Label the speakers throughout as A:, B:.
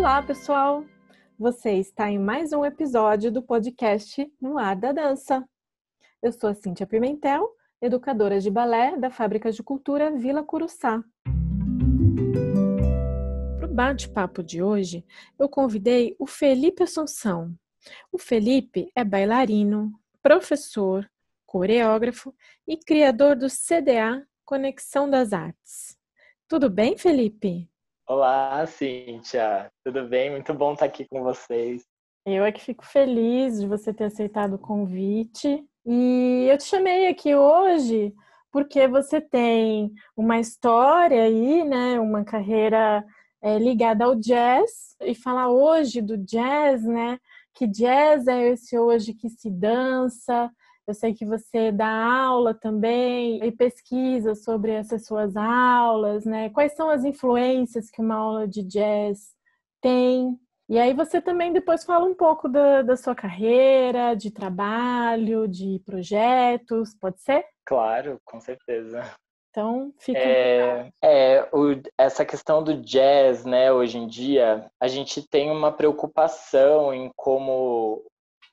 A: Olá, pessoal! Você está em mais um episódio do podcast No Ar da Dança. Eu sou a Cíntia Pimentel, educadora de balé da Fábrica de Cultura Vila Curuçá. Para o bate-papo de hoje, eu convidei o Felipe Assunção. O Felipe é bailarino, professor, coreógrafo e criador do CDA Conexão das Artes. Tudo bem, Felipe?
B: Olá, Cíntia. Tudo bem? Muito bom estar aqui com vocês.
A: Eu é que fico feliz de você ter aceitado o convite. E eu te chamei aqui hoje porque você tem uma história aí, né? Uma carreira é, ligada ao jazz. E falar hoje do jazz, né? Que jazz é esse hoje que se dança, eu sei que você dá aula também e pesquisa sobre essas suas aulas, né? Quais são as influências que uma aula de jazz tem? E aí você também depois fala um pouco da, da sua carreira, de trabalho, de projetos, pode ser?
B: Claro, com certeza.
A: Então, fica.
B: É, é o, essa questão do jazz, né? Hoje em dia, a gente tem uma preocupação em como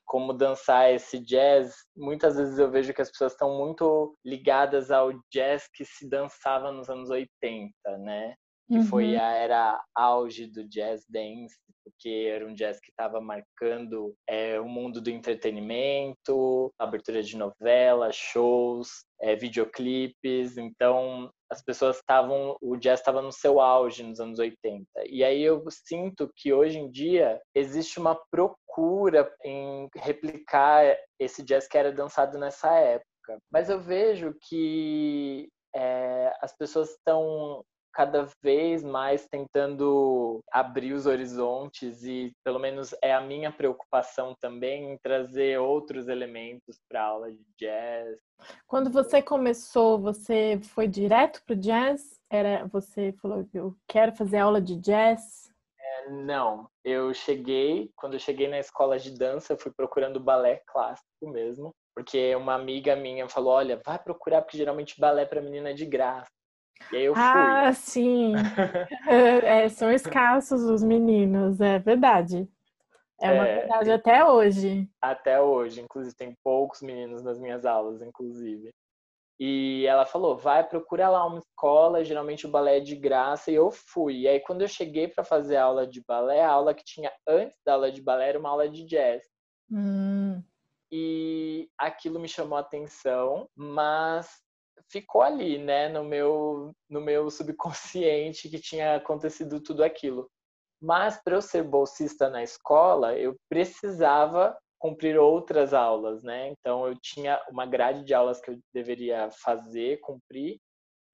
B: como dançar esse jazz, muitas vezes eu vejo que as pessoas estão muito ligadas ao jazz que se dançava nos anos 80, né? Que uhum. foi a era auge do jazz dance, porque era um jazz que estava marcando é, o mundo do entretenimento, abertura de novelas, shows, é, videoclipes. Então, as pessoas estavam, o jazz estava no seu auge nos anos 80. E aí eu sinto que hoje em dia existe uma procura em replicar esse jazz que era dançado nessa época. Mas eu vejo que é, as pessoas estão cada vez mais tentando abrir os horizontes e pelo menos é a minha preocupação também em trazer outros elementos para a aula de jazz.
A: Quando você começou, você foi direto para o jazz? Era você falou eu quero fazer aula de jazz?
B: É, não, eu cheguei quando eu cheguei na escola de dança, eu fui procurando balé clássico mesmo, porque uma amiga minha falou, olha, vai procurar porque geralmente balé para menina é de graça. E aí eu fui.
A: Ah, sim. é, são escassos os meninos, é verdade. É uma é, verdade até hoje.
B: Até hoje, inclusive, tem poucos meninos nas minhas aulas, inclusive. E ela falou: vai, procura lá uma escola, geralmente o balé é de graça, e eu fui. E aí, quando eu cheguei para fazer aula de balé, a aula que tinha antes da aula de balé era uma aula de jazz.
A: Hum.
B: E aquilo me chamou a atenção, mas ficou ali, né, no meu, no meu subconsciente que tinha acontecido tudo aquilo. Mas para eu ser bolsista na escola, eu precisava cumprir outras aulas, né? Então eu tinha uma grade de aulas que eu deveria fazer, cumprir.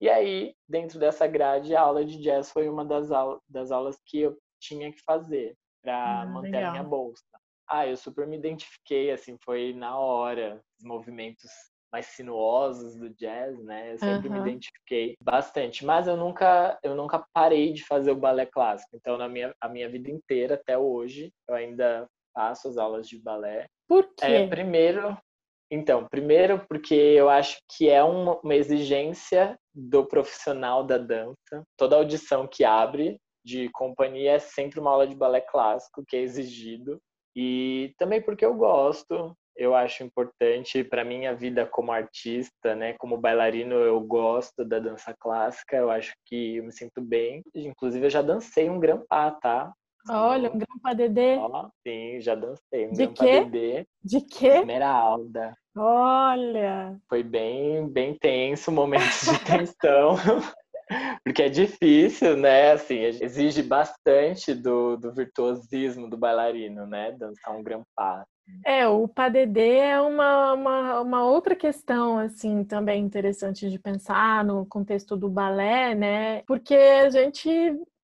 B: E aí, dentro dessa grade, a aula de jazz foi uma das, aulas, das aulas que eu tinha que fazer para ah, manter legal. a minha bolsa. Ah, eu super me identifiquei, assim, foi na hora, os movimentos mais sinuosos do jazz, né? Eu sempre uhum. me identifiquei bastante, mas eu nunca eu nunca parei de fazer o balé clássico. Então na minha a minha vida inteira até hoje eu ainda faço as aulas de balé.
A: Por quê?
B: É, primeiro, então, primeiro porque eu acho que é uma, uma exigência do profissional da dança. Toda audição que abre de companhia é sempre uma aula de balé clássico que é exigido. E também porque eu gosto, eu acho importante para minha vida como artista, né? Como bailarino, eu gosto da dança clássica, eu acho que eu me sinto bem. Inclusive, eu já dancei um grampá, tá?
A: Olha, um grampa dedê.
B: Ó, sim, já dancei. Um
A: De quê?
B: dedê.
A: De quê?
B: Esmeralda.
A: Olha!
B: Foi bem, bem tenso, momentos de tensão. Porque é difícil, né? Assim, exige bastante do, do virtuosismo do bailarino, né? Dançar um grampá.
A: É, o padedê é uma, uma, uma, outra questão, assim, também interessante de pensar no contexto do balé, né? Porque a gente,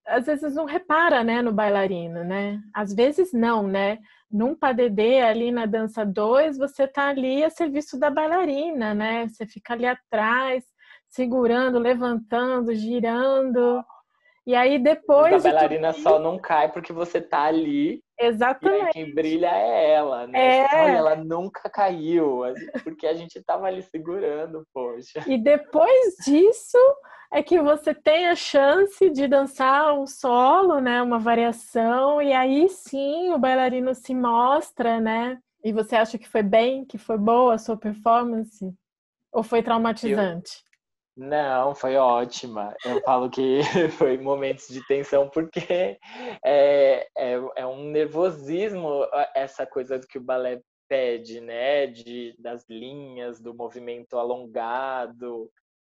A: às vezes, não repara, né, no bailarino, né? Às vezes não, né? Num padedê, ali na dança 2, você tá ali a serviço da bailarina, né? Você fica ali atrás, segurando, levantando, girando. E aí depois.
B: A bailarina só não cai porque você tá ali
A: Exatamente.
B: E quem brilha é ela, né?
A: É.
B: Olha, ela nunca caiu, porque a gente tava ali segurando, poxa.
A: E depois disso é que você tem a chance de dançar um solo, né? Uma variação, e aí sim o bailarino se mostra, né? E você acha que foi bem, que foi boa a sua performance? Ou foi traumatizante?
B: Não, foi ótima. Eu falo que foi momentos de tensão porque é, é, é, um nervosismo essa coisa que o balé pede, né? De, das linhas, do movimento alongado,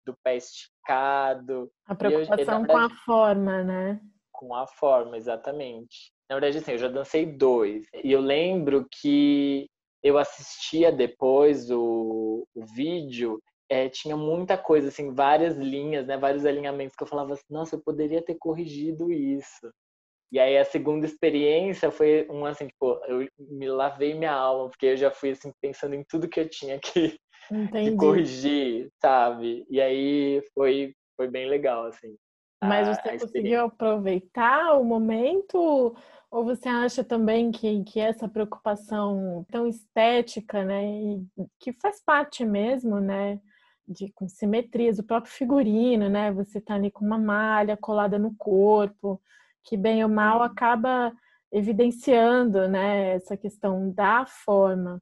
B: do pé esticado.
A: A preocupação eu, verdade, com a forma, né?
B: Com a forma, exatamente. Na verdade, assim, eu já dancei dois. E eu lembro que eu assistia depois o, o vídeo é, tinha muita coisa, assim, várias linhas, né, vários alinhamentos que eu falava assim, nossa, eu poderia ter corrigido isso. E aí a segunda experiência foi um assim, tipo, eu me lavei minha alma, porque eu já fui assim pensando em tudo que eu tinha que, que corrigir, sabe? E aí foi foi bem legal assim.
A: Mas você conseguiu aproveitar o momento ou você acha também que, que essa preocupação tão estética, né, que faz parte mesmo, né, de com simetrias, o próprio figurino, né? Você tá ali com uma malha colada no corpo, que bem ou mal acaba evidenciando, né, essa questão da forma.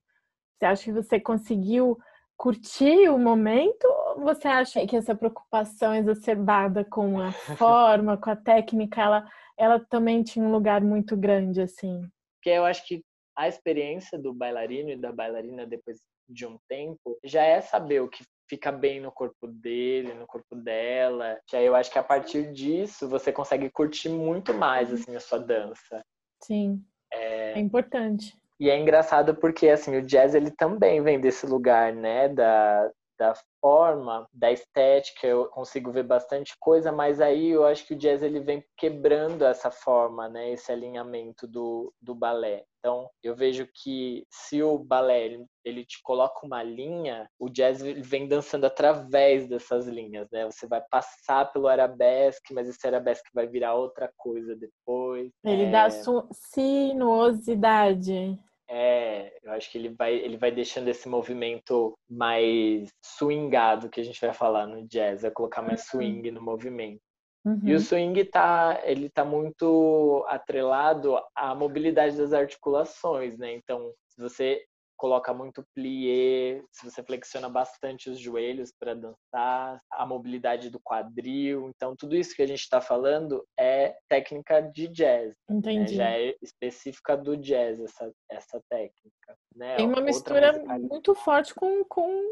A: Você acha que você conseguiu curtir o momento ou você acha que essa preocupação exacerbada com a forma, com a técnica, ela, ela também tinha um lugar muito grande assim?
B: Porque eu acho que a experiência do bailarino e da bailarina depois de um tempo já é saber o que fica bem no corpo dele, no corpo dela. E aí eu acho que a partir disso você consegue curtir muito mais assim a sua dança.
A: Sim. É, é importante.
B: E é engraçado porque assim o jazz ele também vem desse lugar, né, da da forma, da estética, eu consigo ver bastante coisa, mas aí eu acho que o jazz ele vem quebrando essa forma, né, esse alinhamento do, do balé. Então, eu vejo que se o balé ele, ele te coloca uma linha, o jazz vem dançando através dessas linhas, né? Você vai passar pelo arabesque, mas esse arabesque vai virar outra coisa depois.
A: Ele é... dá sinuosidade.
B: É, eu acho que ele vai, ele vai deixando esse movimento mais swingado que a gente vai falar no jazz, vai colocar mais uhum. swing no movimento. Uhum. E o uhum. swing tá, ele tá muito atrelado à mobilidade das articulações, né? Então, se você coloca muito plié, se você flexiona bastante os joelhos para dançar, a mobilidade do quadril. Então, tudo isso que a gente está falando é técnica de jazz.
A: Né? Entendi.
B: Né? Já é específica do jazz, essa, essa técnica. Né?
A: Tem uma mistura muito forte com, com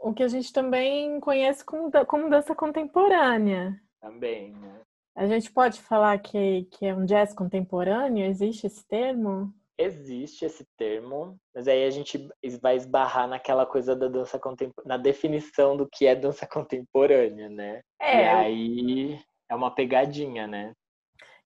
A: o que a gente também conhece como, como dança contemporânea.
B: Também, né?
A: A gente pode falar que, que é um jazz contemporâneo? Existe esse termo?
B: Existe esse termo, mas aí a gente vai esbarrar naquela coisa da dança contemporânea, na definição do que é dança contemporânea, né? É. E aí é uma pegadinha, né?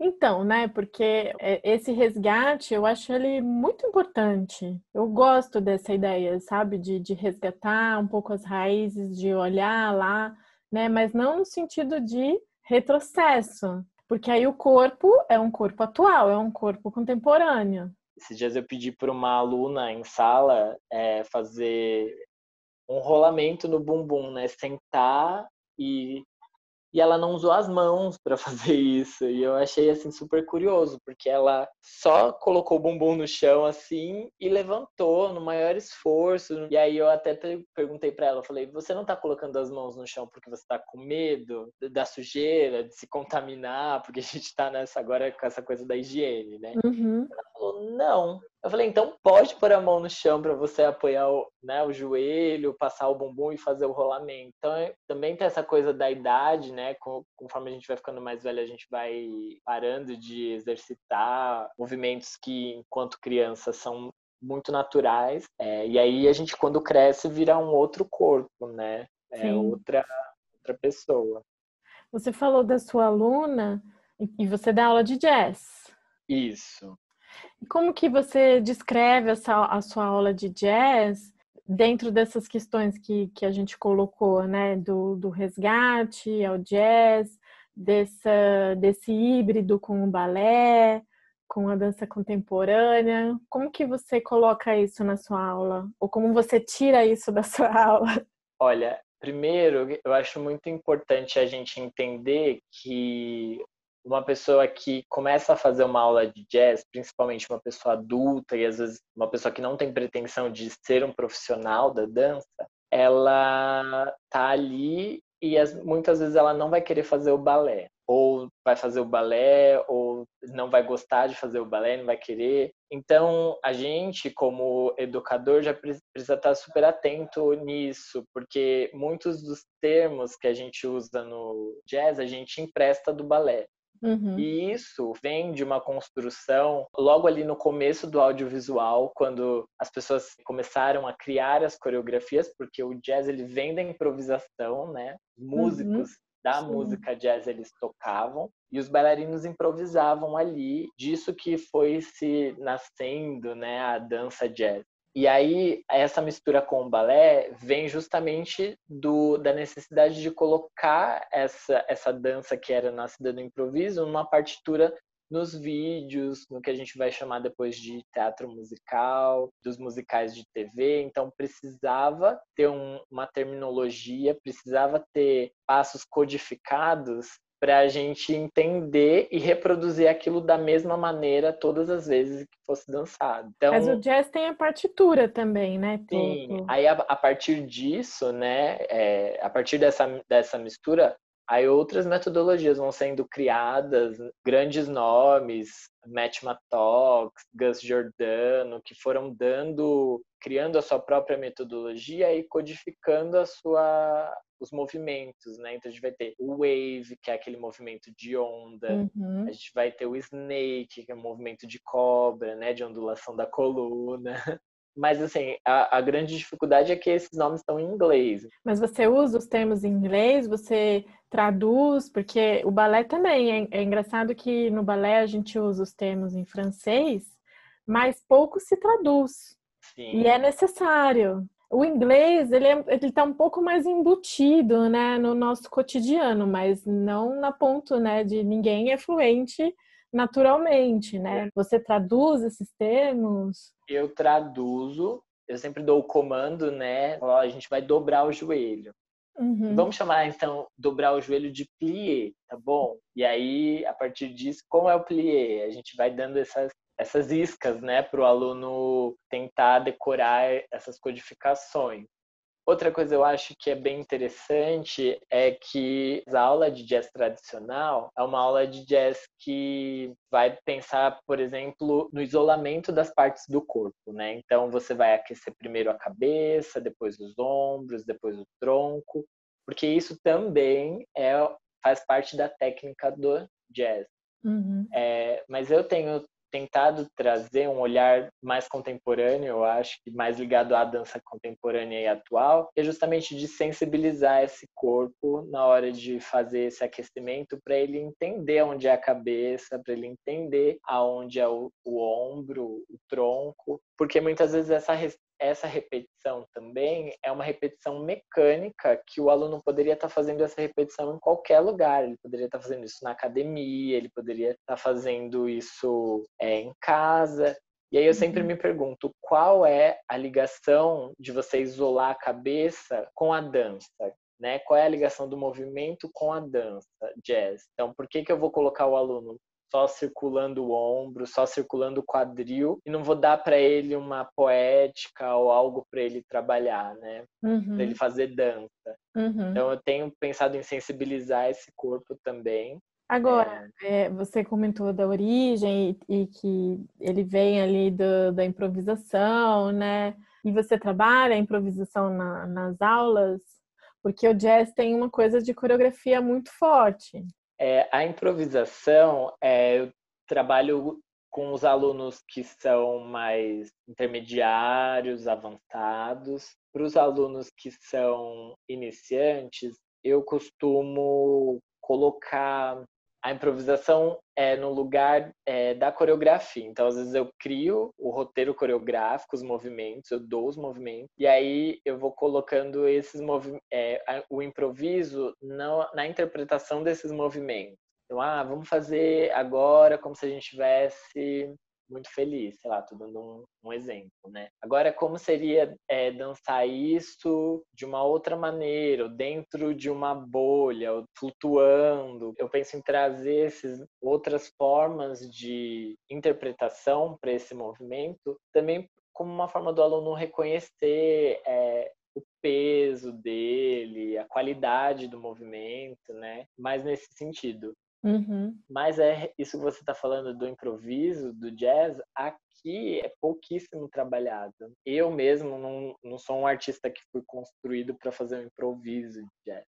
A: Então, né? Porque é, esse resgate eu acho ele muito importante. Eu gosto dessa ideia, sabe? De, de resgatar um pouco as raízes, de olhar lá, né? Mas não no sentido de retrocesso. Porque aí o corpo é um corpo atual, é um corpo contemporâneo.
B: Esses dias eu pedi para uma aluna em sala é, fazer um rolamento no bumbum, né? Sentar e e ela não usou as mãos para fazer isso. E eu achei assim super curioso, porque ela só colocou o bumbum no chão assim e levantou no maior esforço. E aí eu até perguntei para ela, falei: "Você não tá colocando as mãos no chão porque você tá com medo da sujeira, de se contaminar, porque a gente tá nessa agora com essa coisa da higiene, né?"
A: Uhum.
B: Ela falou: "Não, eu falei, então pode pôr a mão no chão para você apoiar o, né, o joelho, passar o bumbum e fazer o rolamento. Então é, também tem essa coisa da idade, né? Conforme a gente vai ficando mais velho, a gente vai parando de exercitar movimentos que, enquanto criança, são muito naturais. É, e aí a gente, quando cresce, vira um outro corpo, né? É outra, outra pessoa.
A: Você falou da sua aluna e você dá aula de jazz.
B: Isso.
A: Como que você descreve essa, a sua aula de jazz dentro dessas questões que, que a gente colocou, né? Do, do resgate ao jazz, dessa, desse híbrido com o balé, com a dança contemporânea. Como que você coloca isso na sua aula? Ou como você tira isso da sua aula?
B: Olha, primeiro, eu acho muito importante a gente entender que uma pessoa que começa a fazer uma aula de jazz, principalmente uma pessoa adulta e às vezes uma pessoa que não tem pretensão de ser um profissional da dança, ela tá ali e as, muitas vezes ela não vai querer fazer o balé ou vai fazer o balé ou não vai gostar de fazer o balé, não vai querer. Então, a gente como educador já precisa estar super atento nisso, porque muitos dos termos que a gente usa no jazz a gente empresta do balé. Uhum. E isso vem de uma construção logo ali no começo do audiovisual, quando as pessoas começaram a criar as coreografias, porque o jazz ele vem da improvisação, né? Uhum. Músicos uhum. da Sim. música jazz eles tocavam e os bailarinos improvisavam ali, disso que foi se nascendo, né, a dança jazz. E aí, essa mistura com o balé vem justamente do, da necessidade de colocar essa, essa dança que era nascida do improviso numa partitura nos vídeos, no que a gente vai chamar depois de teatro musical, dos musicais de TV. Então, precisava ter um, uma terminologia, precisava ter passos codificados para a gente entender e reproduzir aquilo da mesma maneira todas as vezes que fosse dançado.
A: Então, Mas o jazz tem a partitura também, né?
B: Sim. Aí a, a, partir disso, né? É, a partir dessa, dessa mistura, aí outras metodologias vão sendo criadas, grandes nomes, Matt Mattox, Gus Giordano, que foram dando, criando a sua própria metodologia e codificando a sua os movimentos, né? Então a gente vai ter o wave, que é aquele movimento de onda, uhum. a gente vai ter o snake, que é o movimento de cobra, né? De ondulação da coluna. Mas, assim, a, a, grande dificuldade é que esses nomes estão em inglês.
A: Mas você usa os termos em inglês? Você traduz? Porque o balé também. É, é engraçado que no balé a gente usa os termos em francês, mas pouco se traduz. Sim. E é necessário o inglês ele é, ele está um pouco mais embutido né no nosso cotidiano mas não na ponto né de ninguém é fluente naturalmente né? Você traduz esses termos?
B: Eu traduzo eu sempre dou o comando né? Ó, a gente vai dobrar o joelho. Uhum. vamos chamar então dobrar o joelho de plié tá bom? E aí a partir disso como é o plié? A gente vai dando essas essas iscas, né, para o aluno tentar decorar essas codificações. Outra coisa eu acho que é bem interessante é que a aula de jazz tradicional é uma aula de jazz que vai pensar, por exemplo, no isolamento das partes do corpo, né? Então você vai aquecer primeiro a cabeça, depois os ombros, depois o tronco, porque isso também é faz parte da técnica do jazz. Uhum. É, mas eu tenho tentado trazer um olhar mais contemporâneo, eu acho, mais ligado à dança contemporânea e atual, é justamente de sensibilizar esse corpo na hora de fazer esse aquecimento para ele entender onde é a cabeça, para ele entender aonde é o, o ombro, o tronco, porque muitas vezes essa essa repetição também é uma repetição mecânica que o aluno poderia estar fazendo essa repetição em qualquer lugar. Ele poderia estar fazendo isso na academia, ele poderia estar fazendo isso é, em casa. E aí eu sempre uhum. me pergunto qual é a ligação de você isolar a cabeça com a dança. Né? Qual é a ligação do movimento com a dança, jazz? Então, por que, que eu vou colocar o aluno só circulando o ombro, só circulando o quadril e não vou dar para ele uma poética ou algo para ele trabalhar, né? Uhum. Para ele fazer dança. Uhum. Então eu tenho pensado em sensibilizar esse corpo também.
A: Agora, é... É, você comentou da origem e, e que ele vem ali do, da improvisação, né? E você trabalha a improvisação na, nas aulas, porque o jazz tem uma coisa de coreografia muito forte.
B: É, a improvisação, é, eu trabalho com os alunos que são mais intermediários, avançados. Para os alunos que são iniciantes, eu costumo colocar a improvisação é no lugar é, da coreografia. Então, às vezes eu crio o roteiro coreográfico, os movimentos, eu dou os movimentos, e aí eu vou colocando esses movimentos, é, o improviso na, na interpretação desses movimentos. Então, ah, vamos fazer agora como se a gente estivesse muito feliz, sei lá, tô dando um, um exemplo, né? Agora, como seria é, dançar isso de uma outra maneira, ou dentro de uma bolha, ou flutuando? Eu penso em trazer essas outras formas de interpretação para esse movimento, também como uma forma do aluno reconhecer é, o peso dele, a qualidade do movimento, né? Mas nesse sentido.
A: Uhum.
B: Mas é isso que você está falando do improviso, do jazz, aqui é pouquíssimo trabalhado. Eu mesmo não, não sou um artista que fui construído para fazer um improviso de jazz.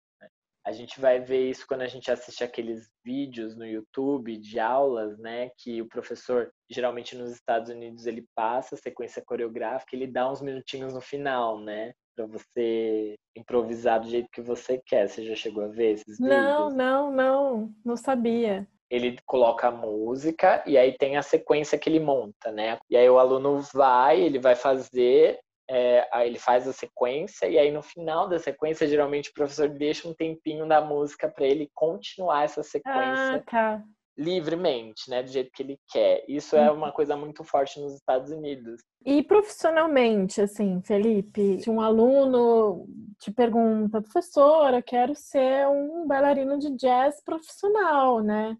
B: A gente vai ver isso quando a gente assiste aqueles vídeos no YouTube de aulas, né? Que o professor, geralmente nos Estados Unidos, ele passa a sequência coreográfica, ele dá uns minutinhos no final, né? para você improvisar do jeito que você quer. Você já chegou a ver esses vídeos?
A: Não, não, não, não sabia.
B: Ele coloca a música e aí tem a sequência que ele monta, né? E aí o aluno vai, ele vai fazer, é, ele faz a sequência e aí no final da sequência geralmente o professor deixa um tempinho da música para ele continuar essa sequência.
A: Ah, tá
B: livremente, né, do jeito que ele quer. Isso é uma coisa muito forte nos Estados Unidos.
A: E profissionalmente, assim, Felipe, se um aluno te pergunta, professora, quero ser um bailarino de jazz profissional, né?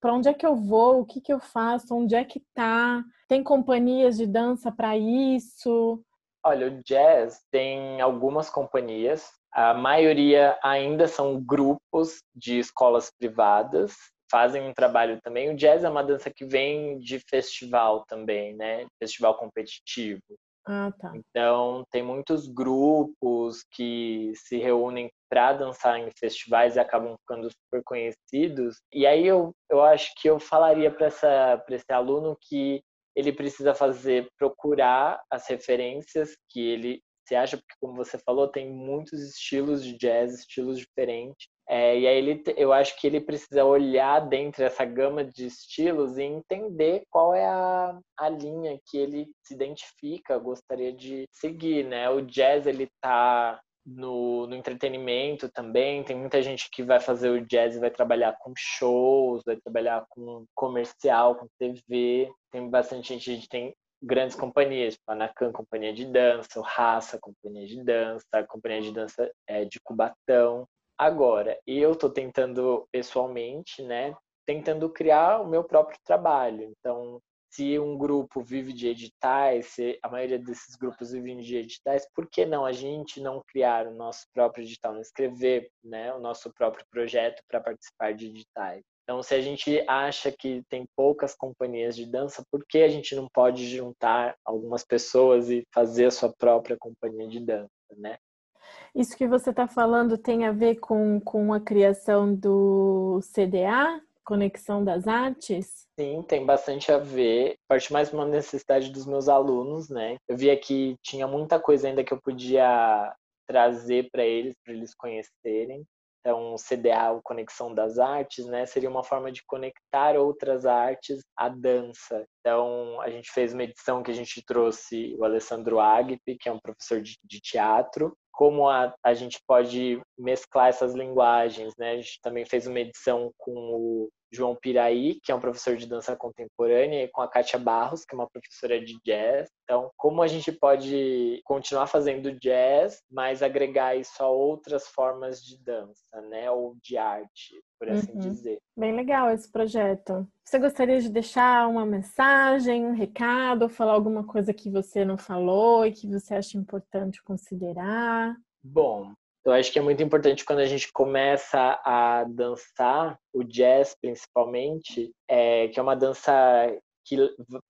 A: Para onde é que eu vou? O que que eu faço? Onde é que tá? Tem companhias de dança para isso?
B: Olha, o jazz tem algumas companhias. A maioria ainda são grupos de escolas privadas fazem um trabalho também. O jazz é uma dança que vem de festival também, né? Festival competitivo.
A: Ah, tá.
B: Então, tem muitos grupos que se reúnem para dançar em festivais e acabam ficando super conhecidos. E aí eu, eu acho que eu falaria para esse aluno que ele precisa fazer, procurar as referências que ele se acha, porque como você falou, tem muitos estilos de jazz, estilos diferentes. É, e aí ele, eu acho que ele precisa olhar dentro dessa gama de estilos e entender qual é a, a linha que ele se identifica, gostaria de seguir, né? O jazz ele tá no, no entretenimento também, tem muita gente que vai fazer o jazz e vai trabalhar com shows, vai trabalhar com comercial, com TV, tem bastante gente, tem grandes companhias, tipo a Nakan, companhia de dança, o Raça, companhia de dança, a companhia de dança é, de Cubatão. Agora, eu estou tentando pessoalmente, né, tentando criar o meu próprio trabalho. Então, se um grupo vive de editais, se a maioria desses grupos vivem de editais, por que não a gente não criar o nosso próprio edital, não escrever né, o nosso próprio projeto para participar de editais? Então, se a gente acha que tem poucas companhias de dança, por que a gente não pode juntar algumas pessoas e fazer a sua própria companhia de dança, né?
A: Isso que você está falando tem a ver com, com a criação do CDA, Conexão das Artes?
B: Sim, tem bastante a ver. Parte mais uma necessidade dos meus alunos, né? Eu via que tinha muita coisa ainda que eu podia trazer para eles, para eles conhecerem. Então, CDA, o Conexão das Artes, né, seria uma forma de conectar outras artes à dança. Então, a gente fez uma edição que a gente trouxe o Alessandro Agpi, que é um professor de, de teatro, como a, a gente pode mesclar essas linguagens, né? A gente também fez uma edição com o João Piraí, que é um professor de dança contemporânea, e com a Kátia Barros, que é uma professora de jazz. Então, como a gente pode continuar fazendo jazz, mas agregar isso a outras formas de dança, né? Ou de arte, por assim uhum. dizer.
A: Bem legal esse projeto. Você gostaria de deixar uma mensagem, um recado, falar alguma coisa que você não falou e que você acha importante considerar?
B: Bom, eu acho que é muito importante quando a gente começa a dançar, o jazz principalmente, é, que é uma dança que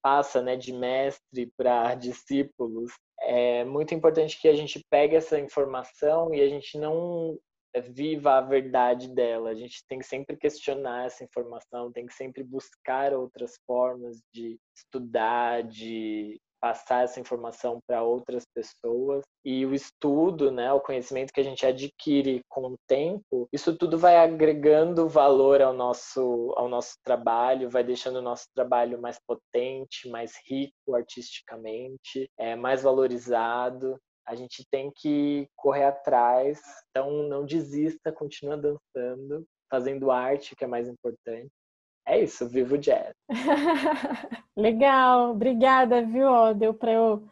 B: passa né, de mestre para discípulos. É muito importante que a gente pegue essa informação e a gente não viva a verdade dela. A gente tem que sempre questionar essa informação, tem que sempre buscar outras formas de estudar, de passar essa informação para outras pessoas e o estudo, né, o conhecimento que a gente adquire com o tempo, isso tudo vai agregando valor ao nosso ao nosso trabalho, vai deixando o nosso trabalho mais potente, mais rico artisticamente, é mais valorizado. A gente tem que correr atrás, então não desista, continua dançando, fazendo arte, que é mais importante. É isso, vivo jazz.
A: Legal, obrigada, viu? Deu para eu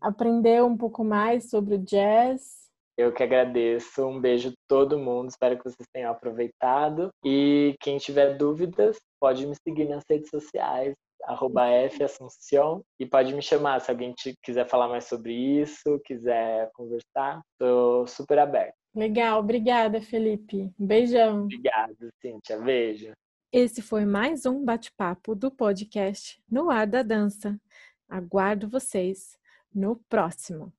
A: aprender um pouco mais sobre o jazz.
B: Eu que agradeço. Um beijo a todo mundo. Espero que vocês tenham aproveitado. E quem tiver dúvidas, pode me seguir nas redes sociais, arroba Assunção, e pode me chamar se alguém quiser falar mais sobre isso, quiser conversar. Estou super aberto.
A: Legal, obrigada, Felipe. Um beijão.
B: Obrigado, Cíntia. Beijo.
A: Esse foi mais um bate-papo do podcast No Ar da Dança. Aguardo vocês no próximo.